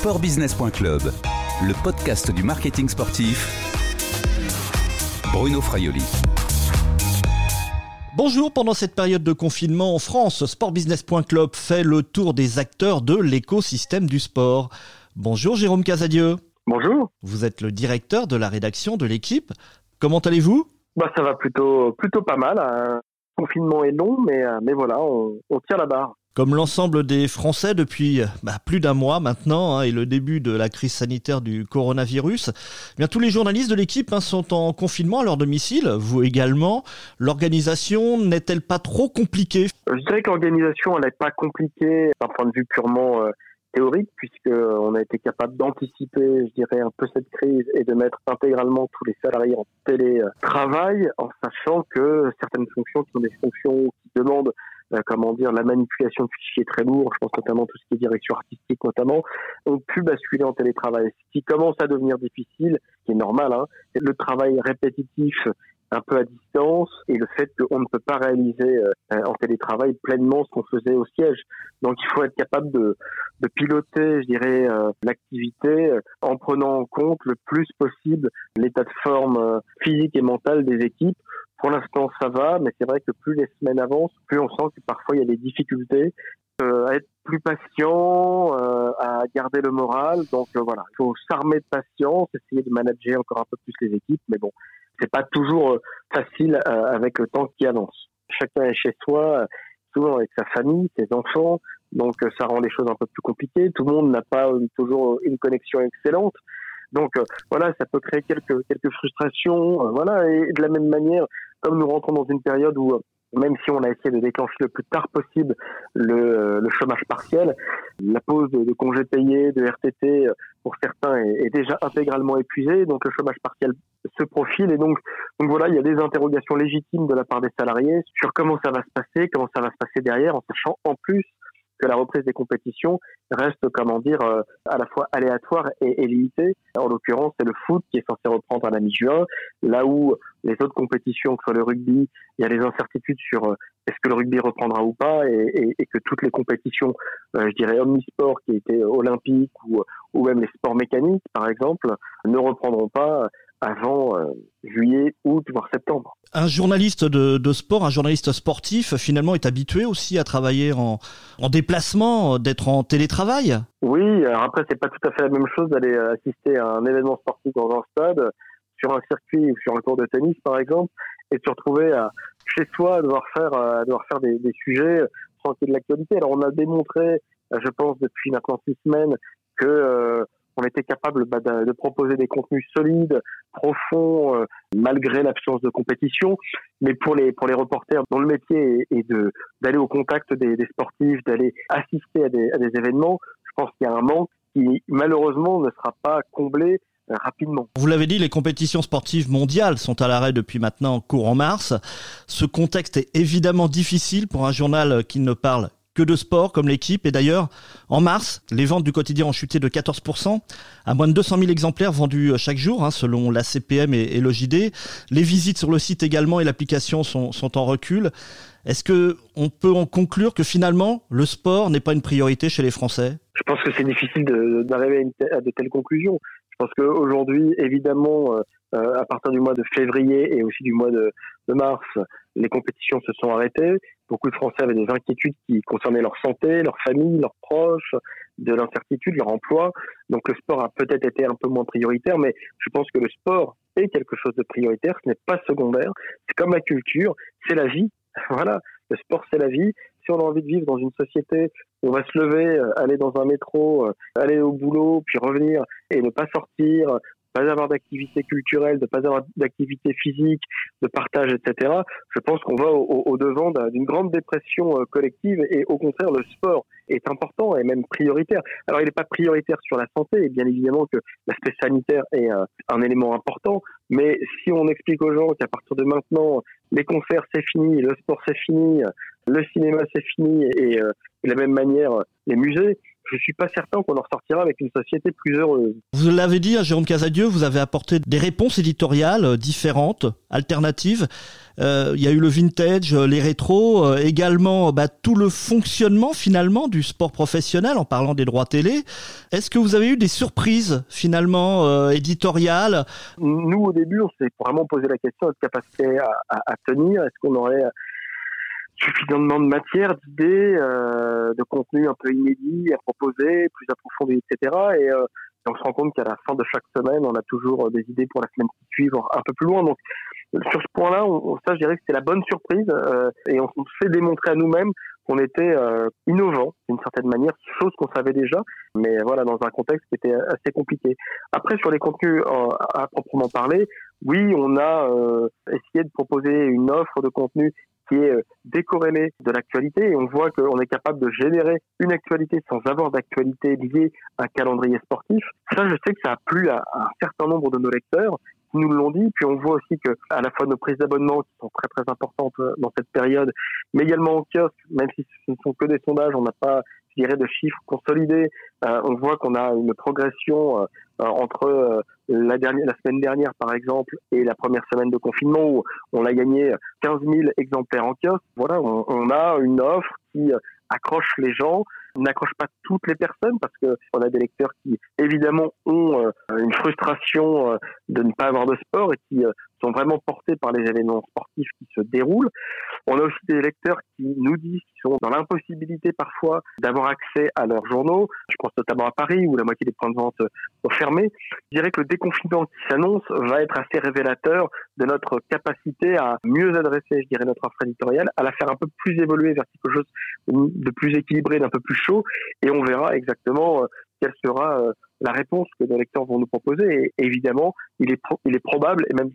Sportbusiness.club, le podcast du marketing sportif. Bruno Fraioli. Bonjour, pendant cette période de confinement en France, Sportbusiness.club fait le tour des acteurs de l'écosystème du sport. Bonjour Jérôme Casadieu. Bonjour. Vous êtes le directeur de la rédaction de l'équipe. Comment allez-vous? Bah, Ça va plutôt, plutôt pas mal. Le hein. confinement est long, mais, euh, mais voilà, on, on tire la barre. Comme l'ensemble des Français depuis bah, plus d'un mois maintenant hein, et le début de la crise sanitaire du coronavirus, eh bien tous les journalistes de l'équipe hein, sont en confinement à leur domicile, vous également. L'organisation n'est-elle pas trop compliquée? Je dirais que l'organisation n'est pas compliquée d'un point de vue purement euh, théorique puisque on a été capable d'anticiper, je dirais, un peu cette crise et de mettre intégralement tous les salariés en télétravail en sachant que certaines fonctions qui sont des fonctions qui demandent euh, comment dire, la manipulation de fichiers très lourds, je pense notamment tout ce qui est direction artistique notamment, ont pu basculer en télétravail. Ce qui commence à devenir difficile, qui est normal, hein, c'est le travail répétitif un peu à distance et le fait qu'on ne peut pas réaliser euh, en télétravail pleinement ce qu'on faisait au siège. Donc il faut être capable de, de piloter, je dirais, euh, l'activité en prenant en compte le plus possible l'état de forme physique et mentale des équipes pour l'instant, ça va, mais c'est vrai que plus les semaines avancent, plus on sent que parfois il y a des difficultés euh, à être plus patient, euh, à garder le moral. Donc euh, voilà, il faut s'armer de patience, essayer de manager encore un peu plus les équipes, mais bon, c'est pas toujours facile avec le temps qui avance. Chacun est chez soi, souvent avec sa famille, ses enfants, donc ça rend les choses un peu plus compliquées. Tout le monde n'a pas toujours une connexion excellente. Donc voilà, ça peut créer quelques quelques frustrations, voilà. Et de la même manière, comme nous rentrons dans une période où même si on a essayé de déclencher le plus tard possible le, le chômage partiel, la pause de, congés payés, de RTT, pour certains est, est, déjà intégralement épuisée, donc le chômage partiel se profile et donc, donc voilà, il y a des interrogations légitimes de la part des salariés sur comment ça va se passer, comment ça va se passer derrière, en sachant en plus que la reprise des compétitions reste, comment dire, euh, à la fois aléatoire et, et limitée. En l'occurrence, c'est le foot qui est censé reprendre à la mi-juin, là où les autres compétitions, que ce soit le rugby, il y a des incertitudes sur euh, est-ce que le rugby reprendra ou pas, et, que toutes les compétitions, euh, je dirais omnisport qui étaient olympiques ou même les sports mécaniques, par exemple, ne reprendront pas avant euh, juillet, août, voire septembre. Un journaliste de, de, sport, un journaliste sportif, finalement, est habitué aussi à travailler en, en déplacement, d'être en télétravail? Oui, alors après, c'est pas tout à fait la même chose d'aller assister à un événement sportif dans un stade, sur un circuit ou sur un cours de tennis, par exemple, et de se retrouver à, chez soi à devoir faire, à devoir faire des, des sujets sans qu'il y ait de l'actualité. Alors, on a démontré, je pense, depuis maintenant six semaines, que euh, on était capable bah, de, proposer des contenus solides, profonds, euh, malgré l'absence de compétition. Mais pour les pour les reporters dont le métier est, de d'aller au contact des, sportifs, d'aller assister à des, à des événements, je pense qu'il y a un manque qui malheureusement ne sera pas comblé euh, rapidement. Vous l'avez dit, les compétitions sportives mondiales sont à l'arrêt depuis maintenant courant mars. Ce contexte est évidemment difficile pour un journal qui ne parle que de sport comme l'équipe. Et d'ailleurs, en mars, les ventes du quotidien ont chuté de 14%, à moins de 200 000 exemplaires vendus chaque jour, hein, selon la CPM et, et. Les visites sur le site également et l'application sont, en recul. Est-ce que on peut en conclure que finalement, le sport n'est pas une priorité chez les Français? Je pense que c'est difficile d'arriver à de telles conclusions. Pense qu'aujourd'hui, évidemment, euh, à partir du mois de février et aussi du mois de, de mars, les compétitions se sont arrêtées. Beaucoup de Français avaient des inquiétudes qui concernaient leur santé, leur famille, leurs proches, de l'incertitude, leur emploi. Donc le sport a peut-être été un peu moins prioritaire, mais je pense que le sport est quelque chose de prioritaire. Ce n'est pas secondaire. C'est comme la culture, c'est la vie. Voilà, le sport c'est la vie. Si on a envie de vivre dans une société où on va se lever, euh, aller dans un métro, euh, aller au boulot, puis revenir et ne pas sortir, pas avoir d'activité culturelle, de pas avoir d'activité physique, de partage, etc. Je pense qu'on va au, au devant d'une grande dépression euh, collective et au contraire, le sport est important et même prioritaire. Alors, il n'est pas prioritaire sur la santé, et bien évidemment que l'aspect sanitaire est euh, un élément important, mais si on explique aux gens qu'à partir de maintenant, les concerts c'est fini, le sport c'est fini, le cinéma c'est fini et, euh, de la même manière les musées, je suis pas certain qu'on en ressortira avec une société plus heureuse. Vous l'avez dit, hein, Jérôme Casadieu, vous avez apporté des réponses éditoriales euh, différentes, alternatives. Euh, il y a eu le vintage, euh, les rétros, également bah, tout le fonctionnement finalement du sport professionnel en parlant des droits télé. Est-ce que vous avez eu des surprises finalement éditoriales? Nous au début, on s'est vraiment posé la question de capacité à, à tenir? Est-ce qu'on aurait suffisamment de matière, d'idées, euh, de contenu un peu inédit à proposer, plus approfondi, etc. Et euh, on se rend compte qu'à la fin de chaque semaine, on a toujours euh, des idées pour la semaine qui suit, voire un peu plus loin. Donc sur ce point-là, ça, je dirais que c'est la bonne surprise euh, et on, on fait démontrer à nous-mêmes qu'on était euh, innovant d'une certaine manière, chose qu'on savait déjà, mais voilà dans un contexte qui était assez compliqué. Après sur les contenus à proprement parler, oui, on a essayé de proposer une offre de contenu qui est euh, décorrélé de l'actualité et on voit qu'on est capable de générer une actualité sans avoir d'actualité liée à un calendrier sportif. Ça, je sais que ça a plu à, un certain nombre de nos lecteurs qui nous l'ont dit. Puis on voit aussi que à la fois nos prises d'abonnement qui sont très très importantes euh, dans cette période, mais également au kiosque, même si ce ne sont que des sondages, on n'a pas je dirais, de chiffres consolidés. Euh, on voit qu'on a une progression entre la, dernière, la semaine dernière, par exemple, et la première semaine de confinement où on a gagné 15 000 exemplaires en kiosque. Voilà, on, on a une offre qui accroche les gens, n'accroche pas toutes les personnes parce que on a des lecteurs qui évidemment ont euh, une frustration euh, de ne pas avoir de sport et qui euh, sont vraiment portés par les événements sportifs qui se déroulent. On a aussi des lecteurs qui nous disent qu'ils sont dans l'impossibilité parfois d'avoir accès à leurs journaux. Je pense notamment à Paris où la moitié des points de vente sont fermés. Je dirais que le déconfinement qui s'annonce va être assez révélateur de notre capacité à mieux adresser, je dirais, notre offre éditoriale, à la faire un peu plus évoluer vers quelque chose de plus équilibré, d'un peu plus chaud, et on verra exactement euh, quelle sera euh, la réponse que nos lecteurs vont nous proposer. Et évidemment, il est, il est probable et même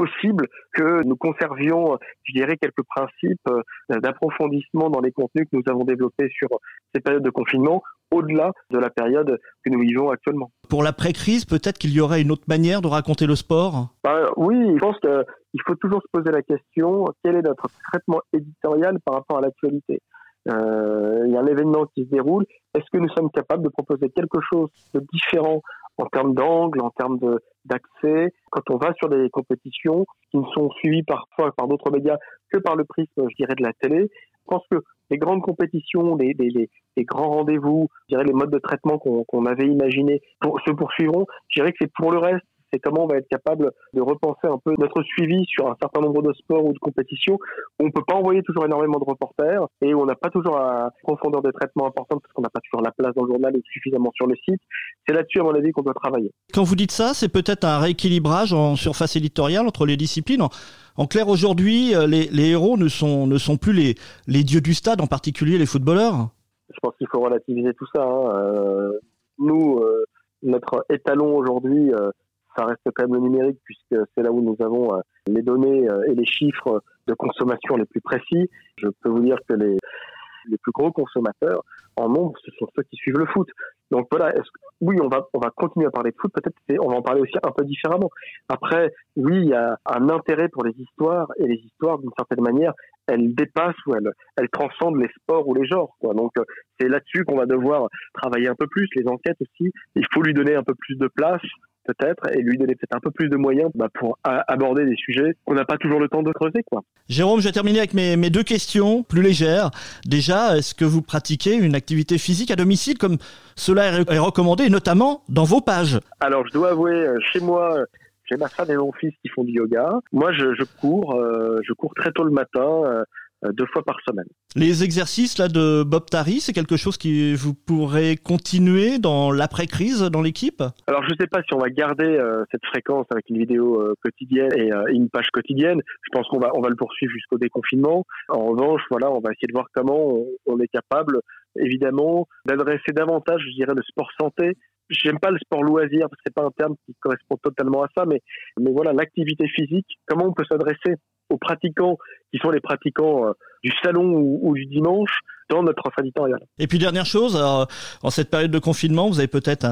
possible que nous conservions, je dirais, quelques principes euh, d'approfondissement dans les contenus que nous avons développés sur ces périodes de confinement au-delà de la période que nous vivons actuellement. Pour l'après-crise, peut-être qu'il y aurait une autre manière de raconter le sport? Bah, Oui, je pense qu'il faut toujours se poser la question, quel est notre traitement éditorial par rapport à l'actualité? Euh, il y a un événement qui se déroule. Est-ce que nous sommes capables de proposer quelque chose de différent en termes d'angle, en termes d'accès, quand on va sur des compétitions qui ne sont suivies parfois par d'autres médias que par le prisme, je dirais, de la télé. Je pense que les grandes compétitions, les, les, les, grands rendez-vous, je dirais les modes de traitement qu'on avait imaginés pour, se poursuivront. Je dirais que c'est pour le reste c'est comment on va être capable de repenser un peu notre suivi sur un certain nombre de sports ou de compétitions où on peut pas envoyer toujours énormément de reporters et où on n'a pas toujours une profondeur de traitement importante parce qu'on n'a pas toujours la place dans le journal ou suffisamment sur le site. C'est là-dessus, à mon avis, qu'on doit travailler. Quand vous dites ça, c'est peut-être un rééquilibrage en surface éditoriale entre les disciplines. En clair, aujourd'hui, euh, les, héros ne sont, ne sont plus les, les dieux du stade, en particulier les footballeurs. Je pense qu'il faut relativiser tout ça. Hein. Euh, nous, euh, notre étalon aujourd'hui, ça reste quand même le numérique puisque c'est là où nous avons euh, les données euh, et les chiffres de consommation les plus précis. Je peux vous dire que les, les plus gros consommateurs en nombre, ce sont ceux qui suivent le foot. Donc voilà, oui, on va, on va continuer à parler de foot, peut-être on va en parler aussi un peu différemment. Après, oui, il y a un intérêt pour les histoires, et les histoires, d'une certaine manière, elles dépassent ou elles, elles transcendent les sports ou les genres. Donc c'est là-dessus qu'on va devoir travailler un peu plus, les enquêtes aussi. Il faut lui donner un peu plus de place, peut-être et lui donner peut-être un peu plus de moyens bah, pour aborder des sujets qu'on n'a pas toujours le temps de creuser. Quoi. Jérôme, je vais terminer avec mes, mes deux questions plus légères. Déjà, est-ce que vous pratiquez une activité physique à domicile comme cela est recommandé, notamment dans vos pages? Alors, je dois avouer, euh, chez moi, euh, j'ai ma femme et mon fils qui font du yoga. Moi, je, je cours, euh, je cours très tôt le matin. Euh, deux fois par semaine. Les exercices là de Bob Tari, c'est quelque chose qui vous pourrez continuer dans l'après-crise dans l'équipe? Alors je ne sais pas si on va garder euh, cette fréquence avec une vidéo euh, quotidienne et une page quotidienne. Je pense qu'on va on va le poursuivre jusqu'au déconfinement. En revanche, voilà, on va essayer de voir comment on, est capable, évidemment, d'adresser davantage, je dirais, le sport santé j'aime pas le sport loisir, c'est pas un terme qui correspond totalement à ça, mais, mais voilà, l'activité physique, comment on peut s'adresser? Aux pratiquants qui sont les pratiquants euh, du salon ou, du dimanche dans notre offre éditoriale. Et puis dernière chose, en cette période de confinement, vous avez peut-être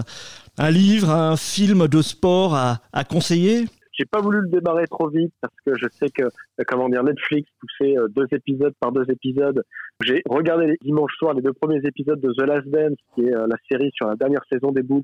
un, livre, un film de sport à, conseiller? Je J'ai pas voulu le démarrer trop vite parce que je sais que, euh, comment dire, Netflix poussait euh, deux épisodes par deux épisodes. J'ai regardé les dimanche soir les deux premiers épisodes de The Last Dance, qui est la série sur la dernière saison des Bulls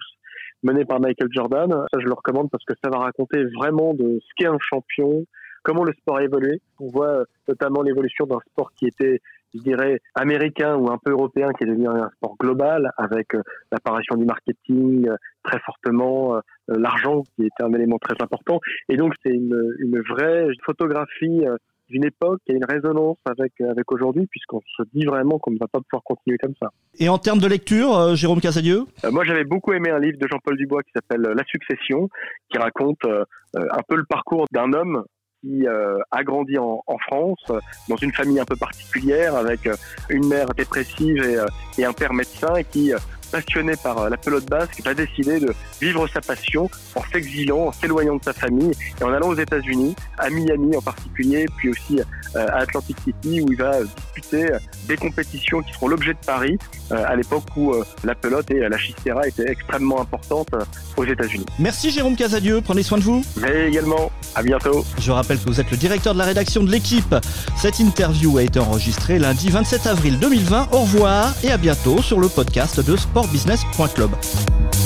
menée par Michael Jordan. Ça, je le recommande parce que ça va raconter vraiment de ce qu'est un champion, comment le sport a évolué. On voit notamment l'évolution d'un sport qui était je dirais, américain ou un peu européen qui est devenu un sport global avec euh, l'apparition du marketing euh, très fortement, euh, l'argent qui était un élément très important. Et donc, c'est une, une vraie photographie d'une époque qui a une résonance avec, avec aujourd'hui, puisqu'on se dit vraiment qu'on ne va pas pouvoir continuer comme ça. Et en termes de lecture, Jérôme Casadieu? Moi, j'avais beaucoup aimé un livre de Jean-Paul Dubois qui s'appelle La Succession, qui raconte un peu le parcours d'un homme euh, a grandi en, France, dans une famille un peu particulière, avec euh, une mère dépressive et, euh, et un père médecin, qui passionné par euh, la pelote basque, va décider de vivre sa passion en s'exilant, en s'éloignant de sa famille et en allant aux États-Unis, à Miami en particulier, puis aussi euh, à Atlantic City où il va disputer des compétitions qui seront l'objet de Paris euh, à l'époque où la pelote et la chistera étaient extrêmement importantes aux États-Unis. Merci Jérôme Casadieu, prenez soin de vous. Mais également, à bientôt. Je rappelle que vous êtes le directeur de la rédaction de l'équipe. Cette interview a été enregistrée lundi 27 avril 2020. Au revoir et à bientôt sur le podcast de Sport sportbusiness.club.